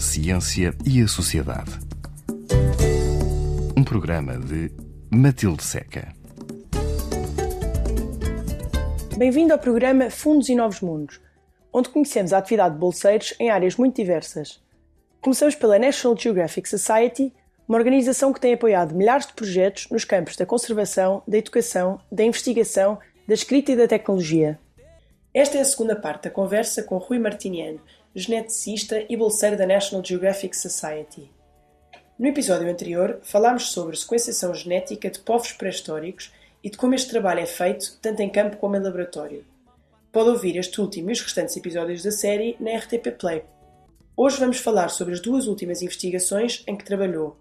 ciência e a sociedade. Um programa de Matilde Seca. Bem-vindo ao programa Fundos e Novos Mundos, onde conhecemos a atividade de bolseiros em áreas muito diversas. Começamos pela National Geographic Society, uma organização que tem apoiado milhares de projetos nos campos da conservação, da educação, da investigação, da escrita e da tecnologia. Esta é a segunda parte da conversa com Rui Martiniano, geneticista e bolseiro da National Geographic Society. No episódio anterior, falámos sobre sequenciação genética de povos pré-históricos e de como este trabalho é feito, tanto em campo como em laboratório. Pode ouvir este último e os restantes episódios da série na RTP Play. Hoje vamos falar sobre as duas últimas investigações em que trabalhou,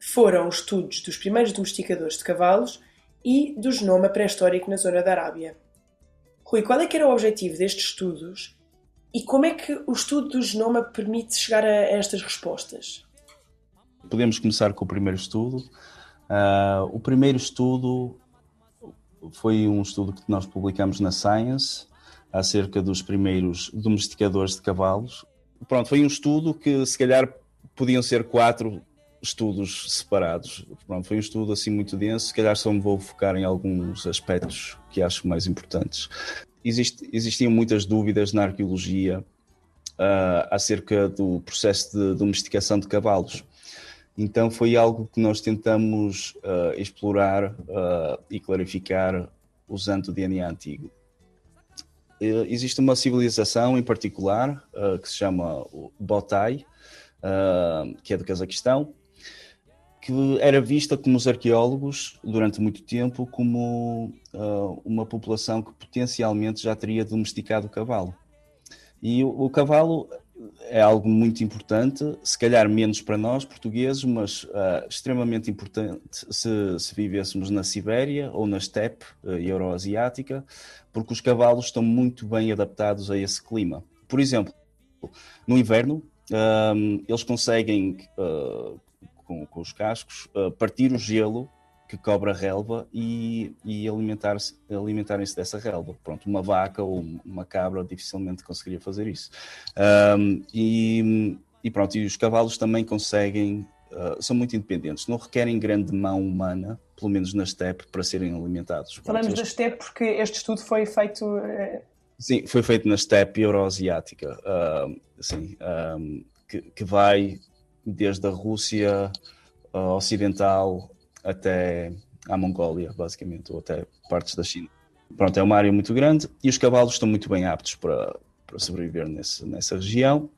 foram os estudos dos primeiros domesticadores de cavalos e do genoma pré-histórico na zona da Arábia. Rui, qual é que era o objetivo destes estudos e como é que o estudo do genoma permite chegar a estas respostas? Podemos começar com o primeiro estudo. Uh, o primeiro estudo foi um estudo que nós publicamos na Science acerca dos primeiros domesticadores de cavalos. Pronto, foi um estudo que se calhar podiam ser quatro estudos separados. Pronto, foi um estudo assim muito denso, se calhar só me vou focar em alguns aspectos que acho mais importantes. Existe, existiam muitas dúvidas na arqueologia uh, acerca do processo de domesticação de cavalos. Então foi algo que nós tentamos uh, explorar uh, e clarificar usando o DNA antigo. existe uma civilização em particular que se chama Botai, que é do Cazaquistão, que era vista como os arqueólogos, durante muito tempo, como uh, uma população que potencialmente já teria domesticado o cavalo. E o, o, cavalo é algo muito importante, se calhar menos para nós, portugueses, mas uh, extremamente importante se, se, vivêssemos na Sibéria ou na steppe uh, euroasiática, porque os cavalos estão muito bem adaptados a esse clima. Por exemplo, no inverno, eles conseguem uh, com, com os cascos, uh, partir o gelo que cobre a relva e, e alimentar-se, alimentarem-se dessa relva. Pronto, uma vaca ou uma cabra dificilmente conseguiria fazer isso. Um, e, e, pronto, e os cavalos também conseguem, uh, são muito independentes, não requerem grande mão humana, pelo menos na steppe, para serem alimentados. Falamos da steppe porque este estudo foi feito... Uh... Sim, foi feito na steppe euroasiática, uh, assim, um, que, que vai desde a Rússia uh, ocidental até à Mongólia, basicamente, ou até partes da China. Pronto, é uma área muito grande e os cavalos estão muito bem aptos para, para sobreviver nesse, nessa região.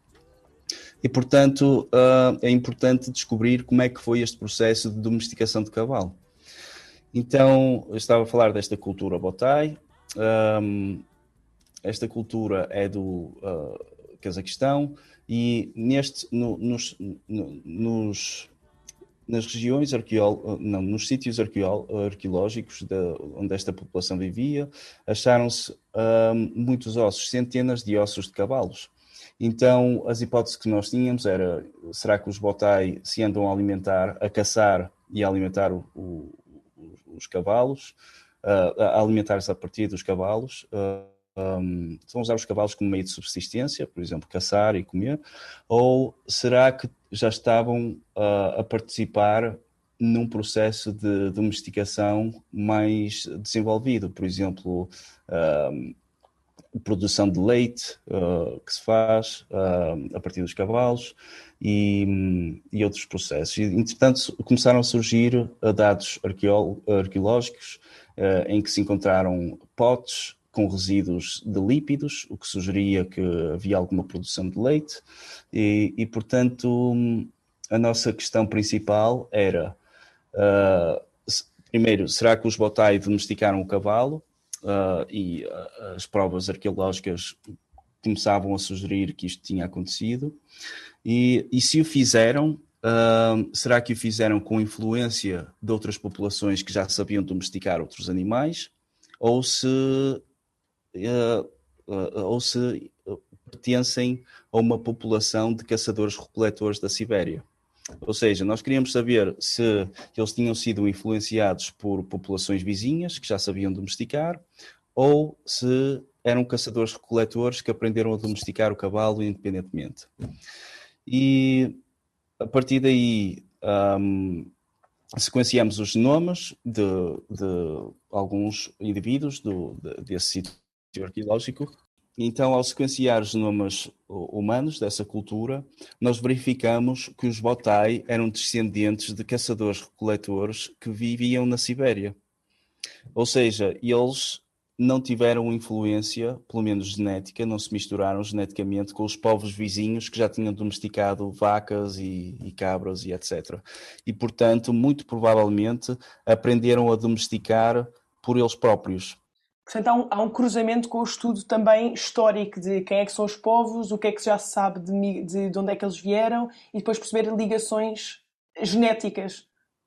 E, portanto, uh, é importante descobrir como é que foi este processo de domesticação de cavalo. Então, eu estava a falar desta cultura Botai. Um, esta cultura é do uh, Cazaquistão e neste, no, nos, no, nos, nas regiões arqueol, não, nos sítios arqueológicos de, onde esta população vivia, acharam-se um, muitos ossos, centenas de ossos de cavalos. Então, as hipóteses que nós tínhamos era, será que os botai se andam a alimentar, a caçar e a alimentar o, o, os cavalos, uh, a alimentar-se a partir dos cavalos, uh, um, vão usar os cavalos como meio de subsistência, por exemplo, caçar e comer, ou será que já estavam uh, a participar num processo de domesticação mais desenvolvido, por exemplo, uh, produção de leite uh, que se faz uh, a partir dos cavalos e, e, outros processos. E, entretanto, começaram a surgir dados arqueológicos em que se encontraram potes com resíduos de lípidos, o que sugeria que havia alguma produção de leite, e, e portanto a nossa questão principal era, uh, primeiro, será que os botai domesticaram o cavalo? Uh, e uh, as provas arqueológicas começavam a sugerir que isto tinha acontecido, e, e se o fizeram, será que o fizeram com influência de outras populações que já sabiam domesticar outros animais? Ou se uh, uh, ou se pertencem a uma população de caçadores-recoletores da Sibéria. Ou seja, nós queríamos saber se eles tinham sido influenciados por populações vizinhas que já sabiam domesticar ou se eram caçadores-recoletores que aprenderam a domesticar o cavalo independentemente. E a partir daí um, sequenciamos os genomas de, de alguns indivíduos do, de, desse arqueológico. Então, ao sequenciar os genomas humanos dessa cultura, nós verificamos que os Botai eram descendentes de caçadores-recoletores que viviam na Sibéria. Ou seja, eles não tiveram influência, pelo menos genética, não se misturaram geneticamente com os povos vizinhos que já tinham domesticado vacas e, e cabras e etc. E, portanto, muito provavelmente aprenderam a domesticar por eles próprios. Portanto, há um, há um, cruzamento com o estudo também histórico de quem é que são os povos, o que é que já se sabe de, de, de onde é que eles vieram e depois perceber ligações genéticas.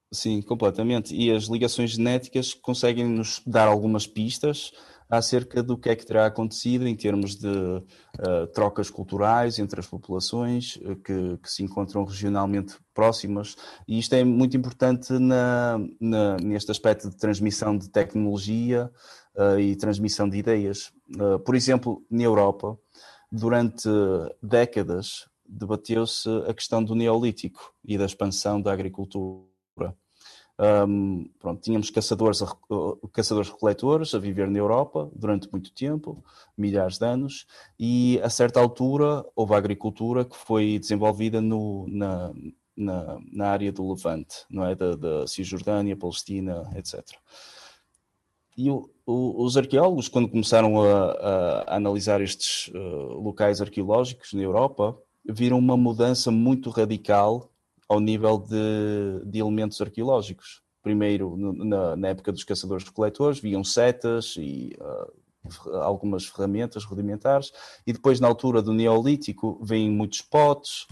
Sim, completamente. E as ligações genéticas conseguem nos dar algumas pistas acerca do que é que terá acontecido em termos de uh, trocas culturais entre as populações uh, que, que, se encontram regionalmente próximas. E isto é muito importante na, na neste aspecto de transmissão de tecnologia uh, e transmissão de ideias. por exemplo, na Europa, durante décadas, debateu-se a questão do Neolítico e da expansão da agricultura. Um, pronto, tínhamos caçadores, caçadores recoletores a viver na Europa durante muito tempo, milhares de anos, e a certa altura houve a agricultura que foi desenvolvida no, na, na, na, área do Levante, não é? Da, da Cisjordânia, Palestina, etc. E o, os arqueólogos, quando começaram a, a analisar estes uh, locais arqueológicos na Europa, viram uma mudança muito radical ao nível de, de elementos arqueológicos. Primeiro, na, na época dos caçadores-coletores, viam setas e uh, algumas ferramentas rudimentares, e depois, na altura do Neolítico, vêm muitos potes,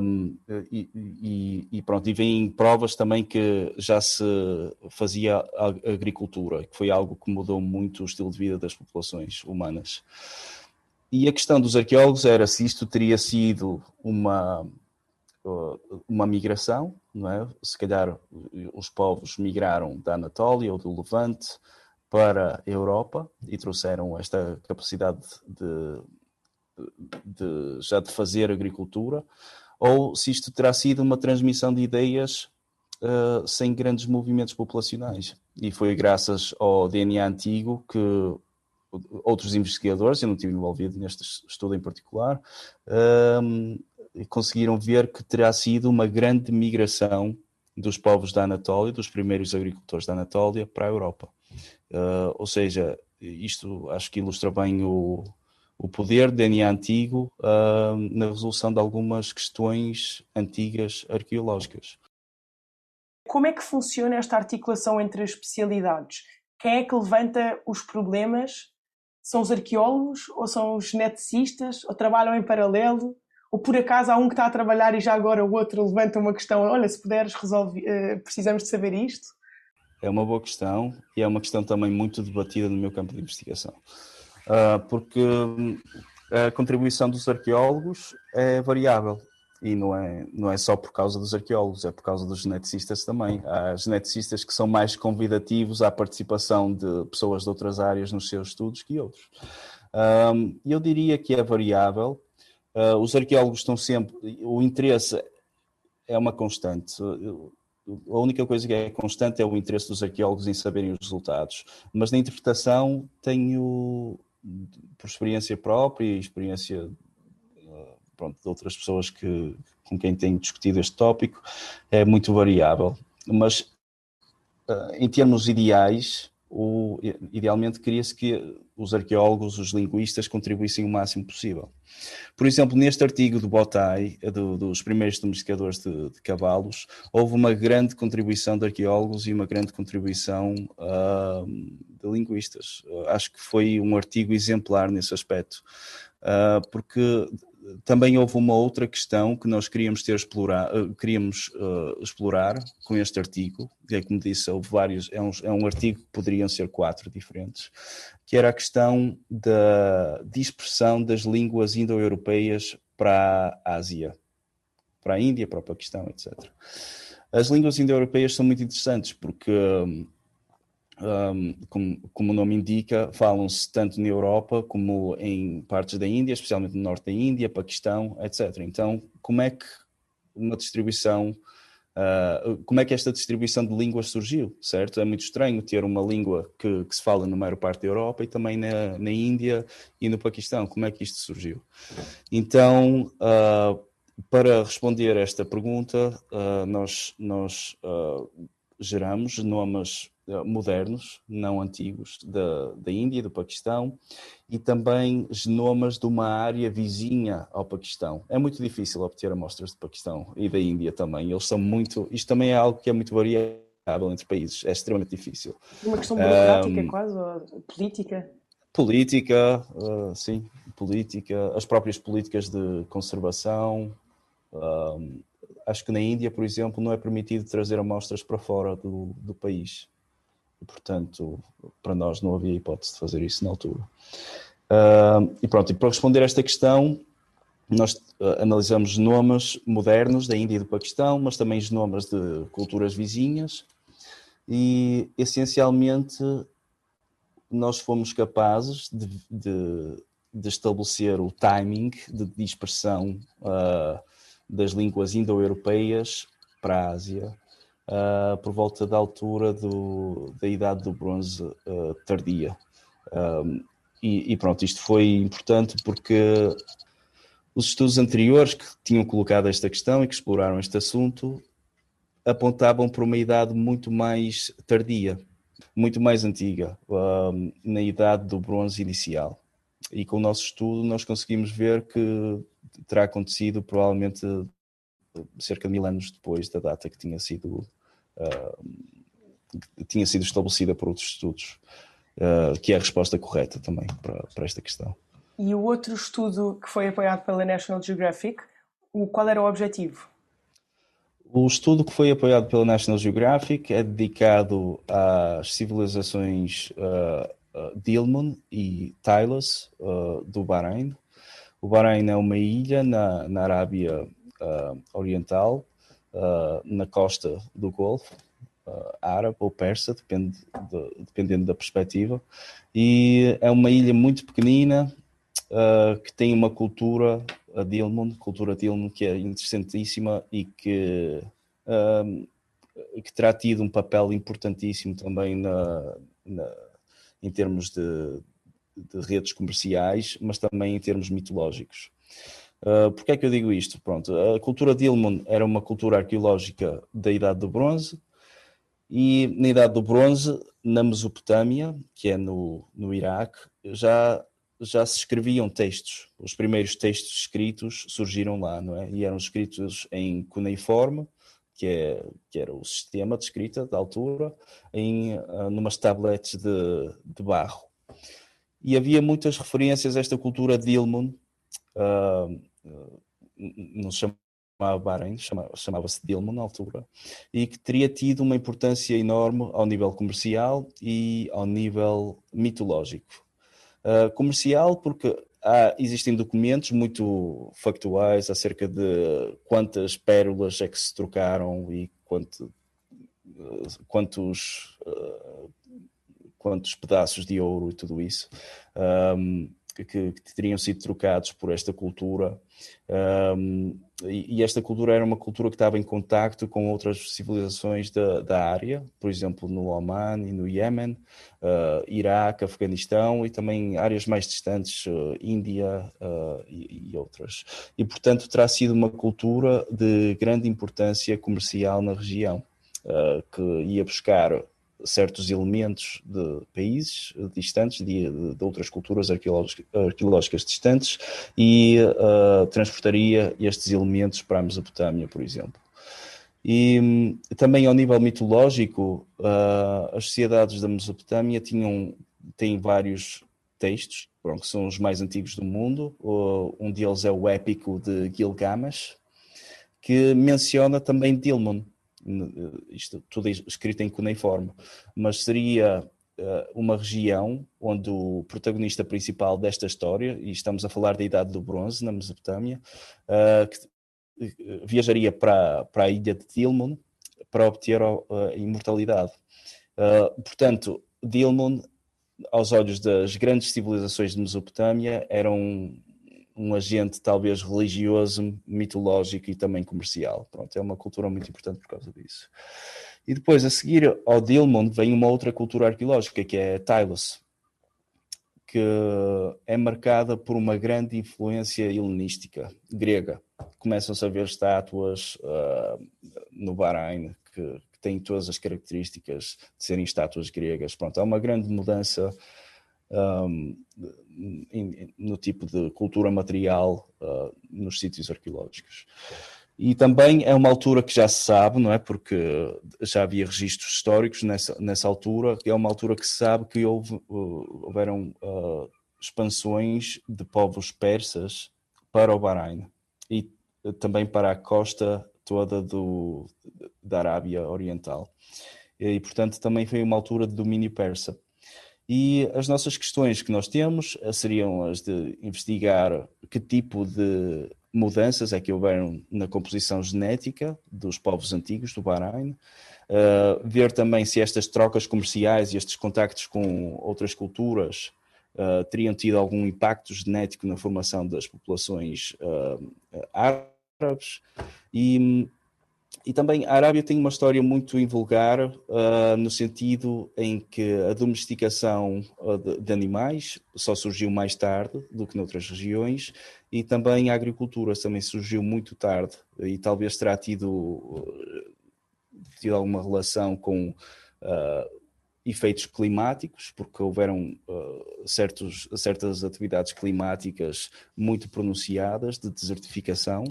um, e, e, e, pronto, e vêm provas também que já se fazia agricultura, que foi algo que mudou muito o estilo de vida das populações humanas. E a questão dos arqueólogos era se isto teria sido uma uma migração, não é? Se calhar os povos migraram da Anatólia ou do Levante para a Europa e trouxeram esta capacidade de, de, já de fazer agricultura, ou se isto terá sido uma transmissão de ideias uh, sem grandes movimentos populacionais. E foi graças ao DNA antigo que outros investigadores, eu não estive envolvido neste estudo em particular, uh, conseguiram ver que terá sido uma grande migração dos povos da Anatólia, dos primeiros agricultores da Anatólia, para a Europa. Uh, ou seja, isto acho que ilustra bem o, o poder do DNA antigo uh, na resolução de algumas questões antigas arqueológicas. Como é que funciona esta articulação entre as especialidades? Quem é que levanta os problemas? São os arqueólogos ou são os geneticistas? Ou trabalham em paralelo? ou por acaso há um que está a trabalhar e já agora o outro levanta uma questão, olha, se puderes resolver, uh, precisamos de saber isto? É uma boa questão e é uma questão também muito debatida no meu campo de investigação. Uh, porque hum, a contribuição dos arqueólogos é variável e não é, não é só por causa dos arqueólogos, é por causa dos geneticistas também. Há geneticistas que são mais convidativos à participação de pessoas de outras áreas nos seus estudos que outros. Um, eu diria que é variável, Uh, os arqueólogos estão sempre. O interesse é uma constante. A única coisa que é constante é o interesse dos arqueólogos em saberem os resultados. Mas na interpretação tenho, por experiência própria e experiência pronto, de outras pessoas que, com quem tenho discutido este tópico, é muito variável. Mas ah, em termos ideais, o, idealmente queria-se que os arqueólogos, os linguistas contribuíssem o máximo possível. Por exemplo, neste artigo do Botai, do, dos primeiros domesticadores de, de, cavalos, houve uma grande contribuição de arqueólogos e uma grande contribuição uh, de linguistas. Acho que foi um artigo exemplar nesse aspecto, uh, porque também houve uma outra questão que nós queríamos ter explorar, uh, queríamos uh, explorar com este artigo, que é como disse, houve vários, é um, é um artigo que poderiam ser quatro diferentes, que era a questão da dispersão das línguas indo-europeias para a Ásia, para a Índia, para o Paquistão, etc. As línguas indo-europeias são muito interessantes porque um, como, como, o nome indica, falam-se tanto na Europa como em partes da Índia, especialmente no norte da Índia, Paquistão, etc. Então, como é que uma distribuição, uh, como é que esta distribuição de línguas surgiu, certo? É muito estranho ter uma língua que, que se fala na maior parte da Europa e também na, na, Índia e no Paquistão. Como é que isto surgiu? Então, uh, para responder a esta pergunta, uh, nós, nós geramos eh, modernos, não antigos, da, da Índia, do Paquistão, e também genomas de uma área vizinha ao Paquistão. É muito difícil obter amostras do Paquistão e da Índia também. Eles são muito. Isto também é algo que é muito variável entre países, é extremamente difícil. Uma questão burocrática, um, quase, ou política? Política, uh, sim, política, as próprias políticas de conservação. Um, acho que na Índia, por exemplo, não é permitido trazer amostras para fora do, do país portanto, para nós não havia hipótese de fazer isso na altura. Uh, e pronto, e para responder a esta questão, nós uh, analisamos genomas modernos da Índia e do Paquistão, mas também genomas de culturas vizinhas, e essencialmente nós fomos capazes de, de, de estabelecer o timing de dispersão uh, das línguas indo-europeias para a Ásia uh, por volta da altura do, da idade do bronze uh, tardia. Um, e, e, pronto, isto foi importante porque os estudos anteriores que tinham colocado esta questão e que exploraram este assunto apontavam para uma idade muito mais tardia, muito mais antiga, um, na idade do bronze inicial. E com o nosso estudo nós conseguimos ver que terá acontecido provavelmente cerca de mil anos depois da data que tinha sido uh, tinha sido estabelecida por outros estudos, uh, que é a resposta correta também para, para esta questão. E o outro estudo que foi apoiado pela National Geographic, o, qual era o objetivo? O estudo que foi apoiado pela National Geographic é dedicado às civilizações uh, uh, Dilmun e Tylos uh, do Bahrein. O Bahrein é uma ilha na, na Arábia uh, Oriental uh, na costa do Golfo, uh, árabe ou persa, depende de, dependendo da perspectiva, e é uma ilha muito pequenina uh, que tem uma cultura, a Dilmun, cultura Dilmun, que é interessantíssima e que, que terá tido um papel importantíssimo também na, na em termos de, de redes comerciais, mas também em termos mitológicos. Uh, Porquê é que eu digo isto? Pronto, a cultura de Ilmun era uma cultura arqueológica da Idade do Bronze e na Idade do Bronze, na Mesopotâmia, que é no, no Iraque, já, já se escreviam textos. Os primeiros textos escritos surgiram lá, não é? E eram escritos em cuneiforme, que, é, que era o sistema de escrita da altura, em uh, numas tablets de, de barro. E havia muitas referências a esta cultura de Ilmun, uh, não se chamava Bahrein, chamava-se Dilma na altura, e que teria tido uma importância enorme ao nível comercial e ao nível mitológico. Uh, comercial, porque há, existem documentos muito factuais acerca de quantas pérolas é que se trocaram e quanto, quantos, uh, quantos pedaços de ouro e tudo isso. Um, que, que, teriam sido trocados por esta cultura. Um, e, e, esta cultura era uma cultura que estava em contacto com outras civilizações da, da área, por exemplo, no Oman e no Iémen, uh, Iraque, Afeganistão e também áreas mais distantes, uh, Índia uh, e, e, outras. E, portanto, terá sido uma cultura de grande importância comercial na região, que ia buscar certos elementos de países distantes, de, de outras culturas arqueológicas, distantes, e uh, transportaria estes elementos para a Mesopotâmia, por exemplo. E um, também ao nível mitológico, uh, as sociedades da Mesopotâmia tinham têm vários textos, que são os mais antigos do mundo. Uh, um deles é o épico de Gilgamesh, que menciona também Dilmun, isto tudo escrito em cuneiforme, mas seria uh, uma região onde o protagonista principal desta história, e estamos a falar da Idade do Bronze, na Mesopotâmia, uh, viajaria para, para a ilha de Tilmun para obter a imortalidade. portanto, Dilmun, aos olhos das grandes civilizações de Mesopotâmia, era um, um agente talvez religioso, mitológico e também comercial. Pronto, é uma cultura muito importante por causa disso. E depois, a seguir ao Dilmun, vem uma outra cultura arqueológica, que é Tylos, que é marcada por uma grande influência helenística, grega. Começam-se a ver estátuas uh, no Bahrein, que, que, têm todas as características de serem estátuas gregas. Pronto, há uma grande mudança um, no tipo de cultura material uh, nos sítios arqueológicos. E também é uma altura que já se sabe, não é? Porque já havia registros históricos nessa, nessa altura, é uma altura que se sabe que houve, uh, houveram uh, expansões de povos persas para o Bahrein e também para a costa toda do, da Arábia Oriental. E, portanto, também foi uma altura de domínio persa. E as nossas questões que nós temos eh, seriam as de investigar que tipo de mudanças é que houveram na composição genética dos povos antigos do Bahrein, uh, ver também se estas trocas comerciais e estes contactos com outras culturas uh, teriam tido algum impacto genético na formação das populações uh, árabes. E e também a Arábia tem uma história muito invulgar uh, no sentido em que a domesticação uh, de, de, animais só surgiu mais tarde do que noutras regiões e também a agricultura também surgiu muito tarde e talvez terá tido, tido alguma relação com uh, efeitos climáticos, porque houveram certos, certas atividades climáticas muito pronunciadas de desertificação.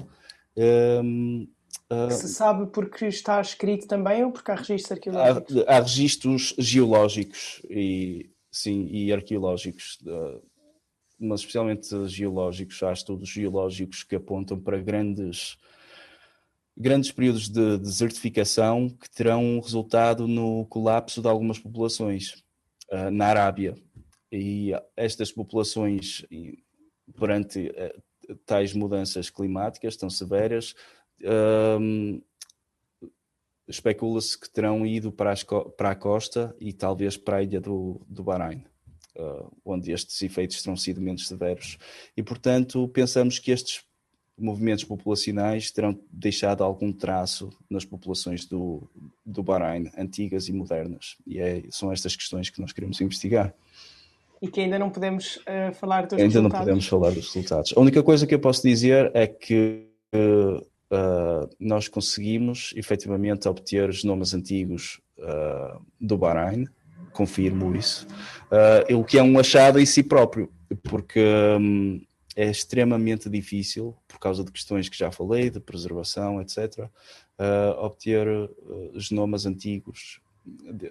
Se sabe porque está escrito também ou porque há registros arqueológicos? Há, há registros geológicos e, sim, e arqueológicos, mas especialmente geológicos. Há estudos geológicos que apontam para grandes, grandes períodos de desertificação que terão resultado no colapso de algumas populações uh, na Arábia. E estas populações, perante tais mudanças climáticas tão severas, especula-se que terão ido para, as, para, a costa e talvez para a ilha do, do Bahrein, uh, onde estes efeitos terão sido menos severos. E, portanto, pensamos que estes movimentos populacionais terão deixado algum traço nas populações do, do Bahrein, antigas e modernas. E é, são estas questões que nós queremos investigar. E que ainda não podemos uh, falar dos ainda resultados. Ainda não podemos falar dos resultados. A única coisa que eu posso dizer é que uh, uh, nós conseguimos efetivamente obter os nomes antigos uh, do Bahrein, confirmo isso, uh, o que é um achado em si próprio, porque um, é extremamente difícil, por causa de questões que já falei, de preservação, etc., obter os nomes antigos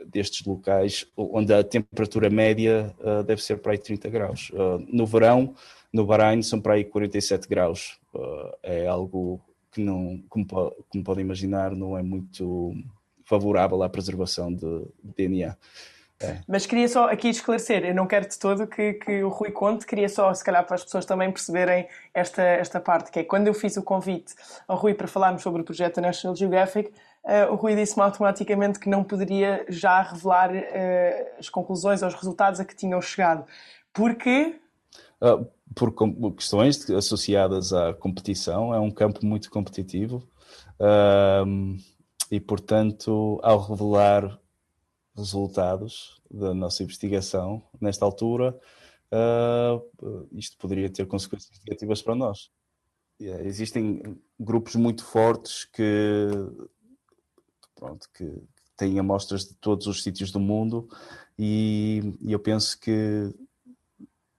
destes locais, onde a temperatura média uh, deve ser para aí 30 graus. Uh, no verão, no Bahrein, são para aí 47 graus. Uh, é algo que não, como, como podem imaginar, não é muito favorável à preservação de, DNA. É. Mas queria só aqui esclarecer, eu não quero de todo que, que o Rui conte, queria só, se calhar, para as pessoas também perceberem esta, esta parte, que é quando eu fiz o convite ao Rui para falarmos sobre o projeto National Geographic, uh, o Rui disse-me automaticamente que não poderia já revelar uh, as conclusões ou os resultados a que tinham chegado. Porquê? Uh, por questões associadas à competição, é um campo muito competitivo um, e, portanto, ao revelar resultados da nossa investigação nesta altura, uh, isto poderia ter consequências negativas para nós. Yeah, existem grupos muito fortes que, pronto, que têm amostras de todos os sítios do mundo e, e eu penso que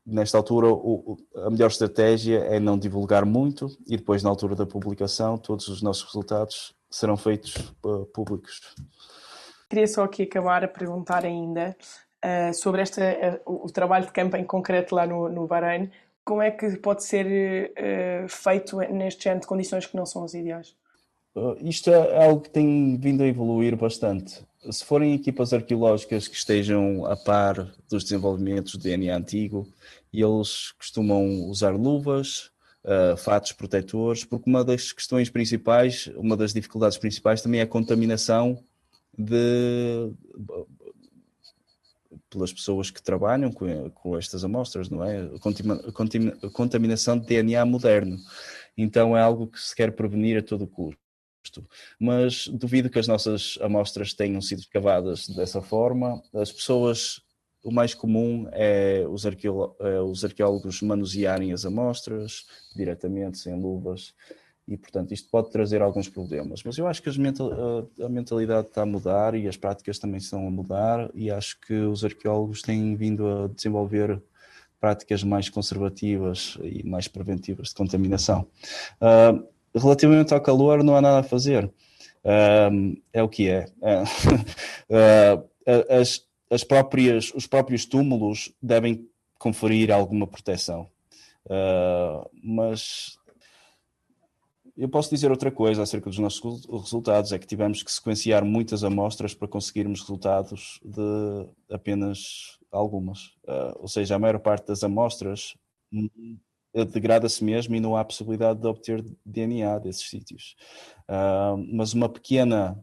nesta altura o, a melhor estratégia é não divulgar muito e depois na altura da publicação todos os nossos resultados serão feitos uh, públicos. Queria só aqui acabar a perguntar ainda uh, sobre esta, uh, o trabalho de campo em concreto lá no, no Bahrein. Como é que pode ser feito neste género de condições que não são as ideais? isto é algo que tem vindo a evoluir bastante se forem equipas arqueológicas que estejam a par dos desenvolvimentos do DNA antigo, eles costumam usar luvas, uh, fatos protetores, porque uma das questões principais, uma das dificuldades principais também é a contaminação de pelas pessoas que trabalham com, com estas amostras, não é? A contaminação de DNA moderno. Então é algo que se quer prevenir a todo custo. Mas duvido que as nossas amostras tenham sido escavadas dessa forma. As pessoas, o mais comum é os, é os arqueólogos manusearem as amostras diretamente, sem luvas e, portanto, isto pode trazer alguns problemas. Mas eu acho que mental, a mentalidade está a mudar e as práticas também estão a mudar, e acho que os arqueólogos têm vindo a desenvolver práticas mais conservativas e mais preventivas de contaminação. Uh, relativamente ao calor, não há nada a fazer. Uh, é o que é. Uh, as, as próprias, os próprios túmulos devem conferir alguma proteção. mas eu posso dizer outra coisa acerca dos nossos resultados, é que tivemos que sequenciar muitas amostras para conseguirmos resultados de apenas algumas. Uh, ou seja, a maior parte das amostras degrada-se mesmo e não há possibilidade de obter DNA desses sítios. Uh, mas uma pequena,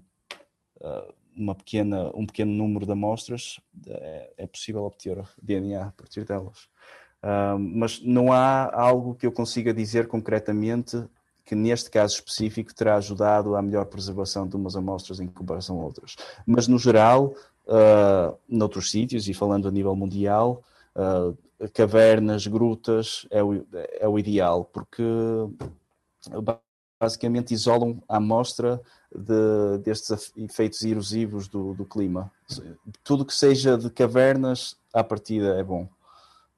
uh, uma pequena, um pequeno número de amostras é, é possível obter DNA a partir delas. mas não há algo que eu consiga dizer concretamente que neste caso específico terá ajudado à melhor preservação de umas amostras em comparação a outras. Mas no geral, uh, noutros sítios e falando a nível mundial, uh, cavernas, grutas é o, é o ideal, porque basicamente isolam a amostra de, destes efeitos erosivos do, do clima. Tudo que seja de cavernas, à partida é bom.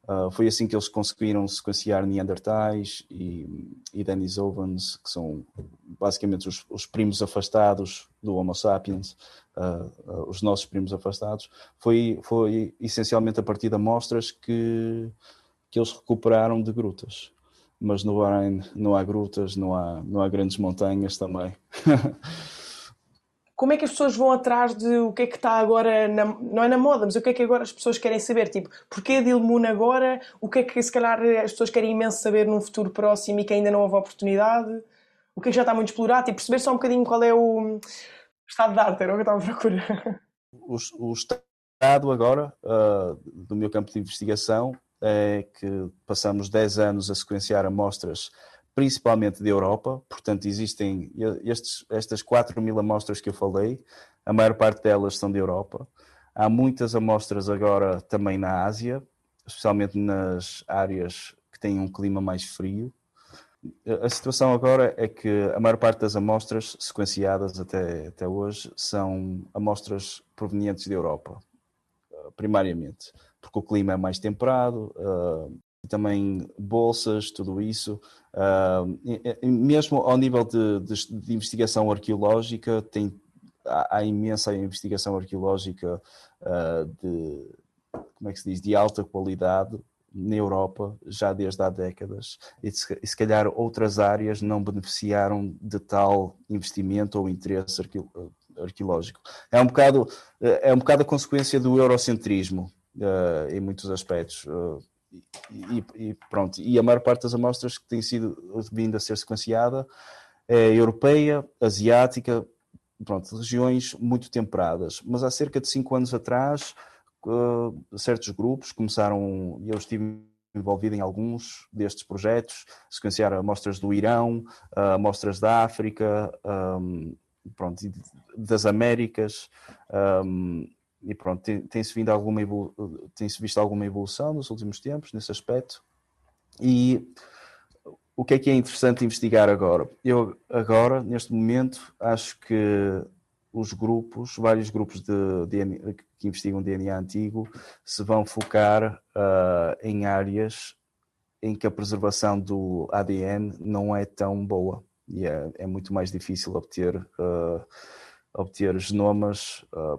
Uh, foi assim que eles conseguiram sequenciar Neandertais e, e Denisovans, que são basicamente os, os, primos afastados do Homo sapiens, uh, uh, os nossos primos afastados. Foi, foi essencialmente a partir de amostras que, que eles recuperaram de grutas. Mas no Bahrein não há grutas, não há, não há grandes montanhas também. como é que as pessoas vão atrás de o que é que está agora, na, não é na moda, mas o que é que agora as pessoas querem saber? Tipo, porquê de Ilmun agora? O que é que se calhar as pessoas querem imenso saber num futuro próximo e que ainda não houve oportunidade? O que é que já está muito explorado? E perceber só um bocadinho qual é o estado de arte, era o que eu estava a procurar. O, o estado agora uh, do meu campo de investigação é que passamos 10 anos a sequenciar amostras principalmente da Europa, portanto existem estes, estas 4 mil amostras que eu falei, a maior parte delas são da Europa. Há muitas amostras agora também na Ásia, especialmente nas áreas que têm um clima mais frio. A situação agora é que a maior parte das amostras sequenciadas até, até hoje são amostras provenientes da Europa, primariamente, porque o clima é mais temperado, uh, também bolsas, tudo isso. Uh, mesmo ao nível de, de, de investigação arqueológica, tem, há, há imensa investigação arqueológica uh, de, como é que se diz, de alta qualidade na Europa já desde há décadas e se, se calhar outras áreas não beneficiaram de tal investimento ou interesse arqueológico. É um bocado, é um bocado a consequência do eurocentrismo uh, em muitos aspectos. Uh, e, e, pronto, e a maior parte das amostras que tem sido vindo a ser sequenciada é europeia, asiática, pronto, regiões muito temperadas. Mas há cerca de cinco anos atrás, uh, certos grupos começaram, eu estive envolvido em alguns destes projetos, sequenciar amostras do Irão, uh, amostras da África, um, pronto, das Américas, um, e pronto, tem-se vindo alguma tem-se visto alguma evolução nos últimos tempos nesse aspecto. E o que é que é interessante investigar agora? Eu agora, neste momento, acho que os grupos, vários grupos de DNA, que investigam DNA antigo, se vão focar uh, em áreas em que a preservação do ADN não é tão boa e é, é muito mais difícil obter uh, obter genomas uh,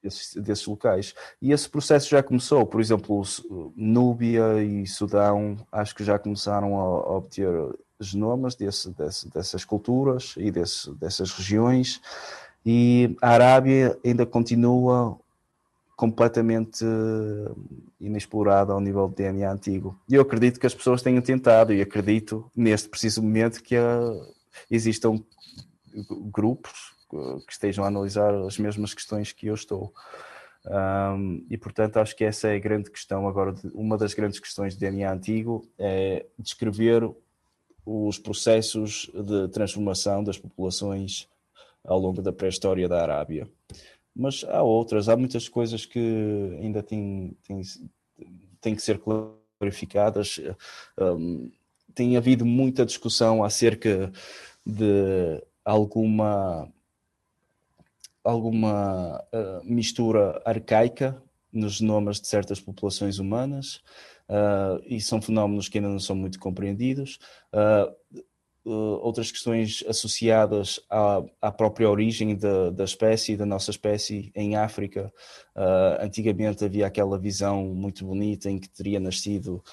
desses, desses, locais. E esse processo já começou, por exemplo, Núbia e Sudão, acho que já começaram a, a obter genomas desse, desse, dessas culturas e desse, dessas regiões, e a Arábia ainda continua completamente inexplorada ao nível de DNA antigo. E eu acredito que as pessoas tenham tentado, e acredito neste preciso momento que uh, existam grupos que estejam a analisar as mesmas questões que eu estou. Um, e portanto acho que essa é a grande questão agora, uma das grandes questões do DNA antigo é descrever os processos de transformação das populações ao longo da pré-história da Arábia. Mas há outras, há muitas coisas que ainda têm, têm, têm que ser clarificadas. Um, tem havido muita discussão acerca de alguma alguma uh, mistura arcaica nos genomas de certas populações humanas uh, e são fenómenos que ainda não são muito compreendidos. Uh, outras questões associadas à, à própria origem da, da, espécie, da nossa espécie em África. antigamente havia aquela visão muito bonita em que teria nascido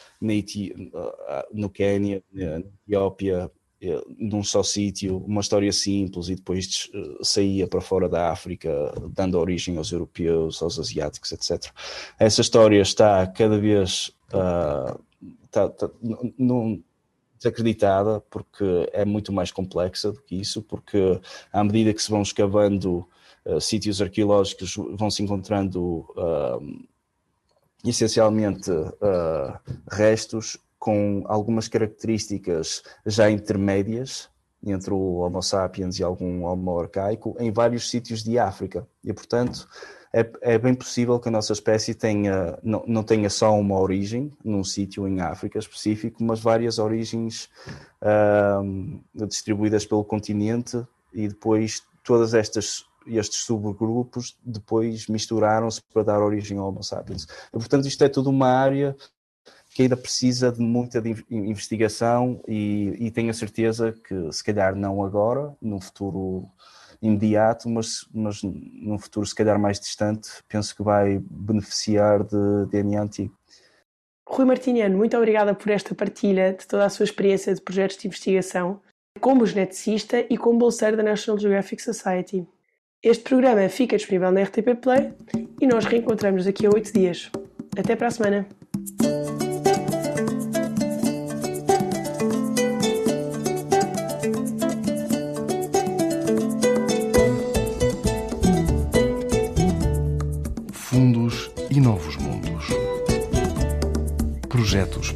no Quênia, na Etiópia, num só sítio, uma história simples e depois eh, saía para fora da África, dando origem aos europeus, aos asiáticos, etc. Essa história está cada vez uh, está, está, não, desacreditada porque é muito mais complexa do que isso, porque à medida que se vão escavando uh, sítios arqueológicos, vão se encontrando uh, essencialmente restos com algumas características já intermédias entre o Homo sapiens e algum Homo arcaico em vários sítios de África. E, portanto, é, é bem possível que a nossa espécie tenha, não, não tenha só uma origem num sítio em África específico, mas várias origens uh, distribuídas pelo continente e depois todas estas estes subgrupos depois misturaram-se para dar origem ao Homo sapiens. E, portanto, isto é tudo uma área que ainda precisa de muita investigação e, e tenho a certeza que, se calhar não agora, no futuro imediato, mas, mas num futuro se calhar mais distante, penso que vai beneficiar de DNA antigo. Rui Martiniano, muito obrigada por esta partilha de toda a sua experiência de projetos de investigação como geneticista e como bolseiro da National Geographic Society. Este programa fica disponível na RTP Play e nós reencontramos daqui a oito dias. Até para a semana!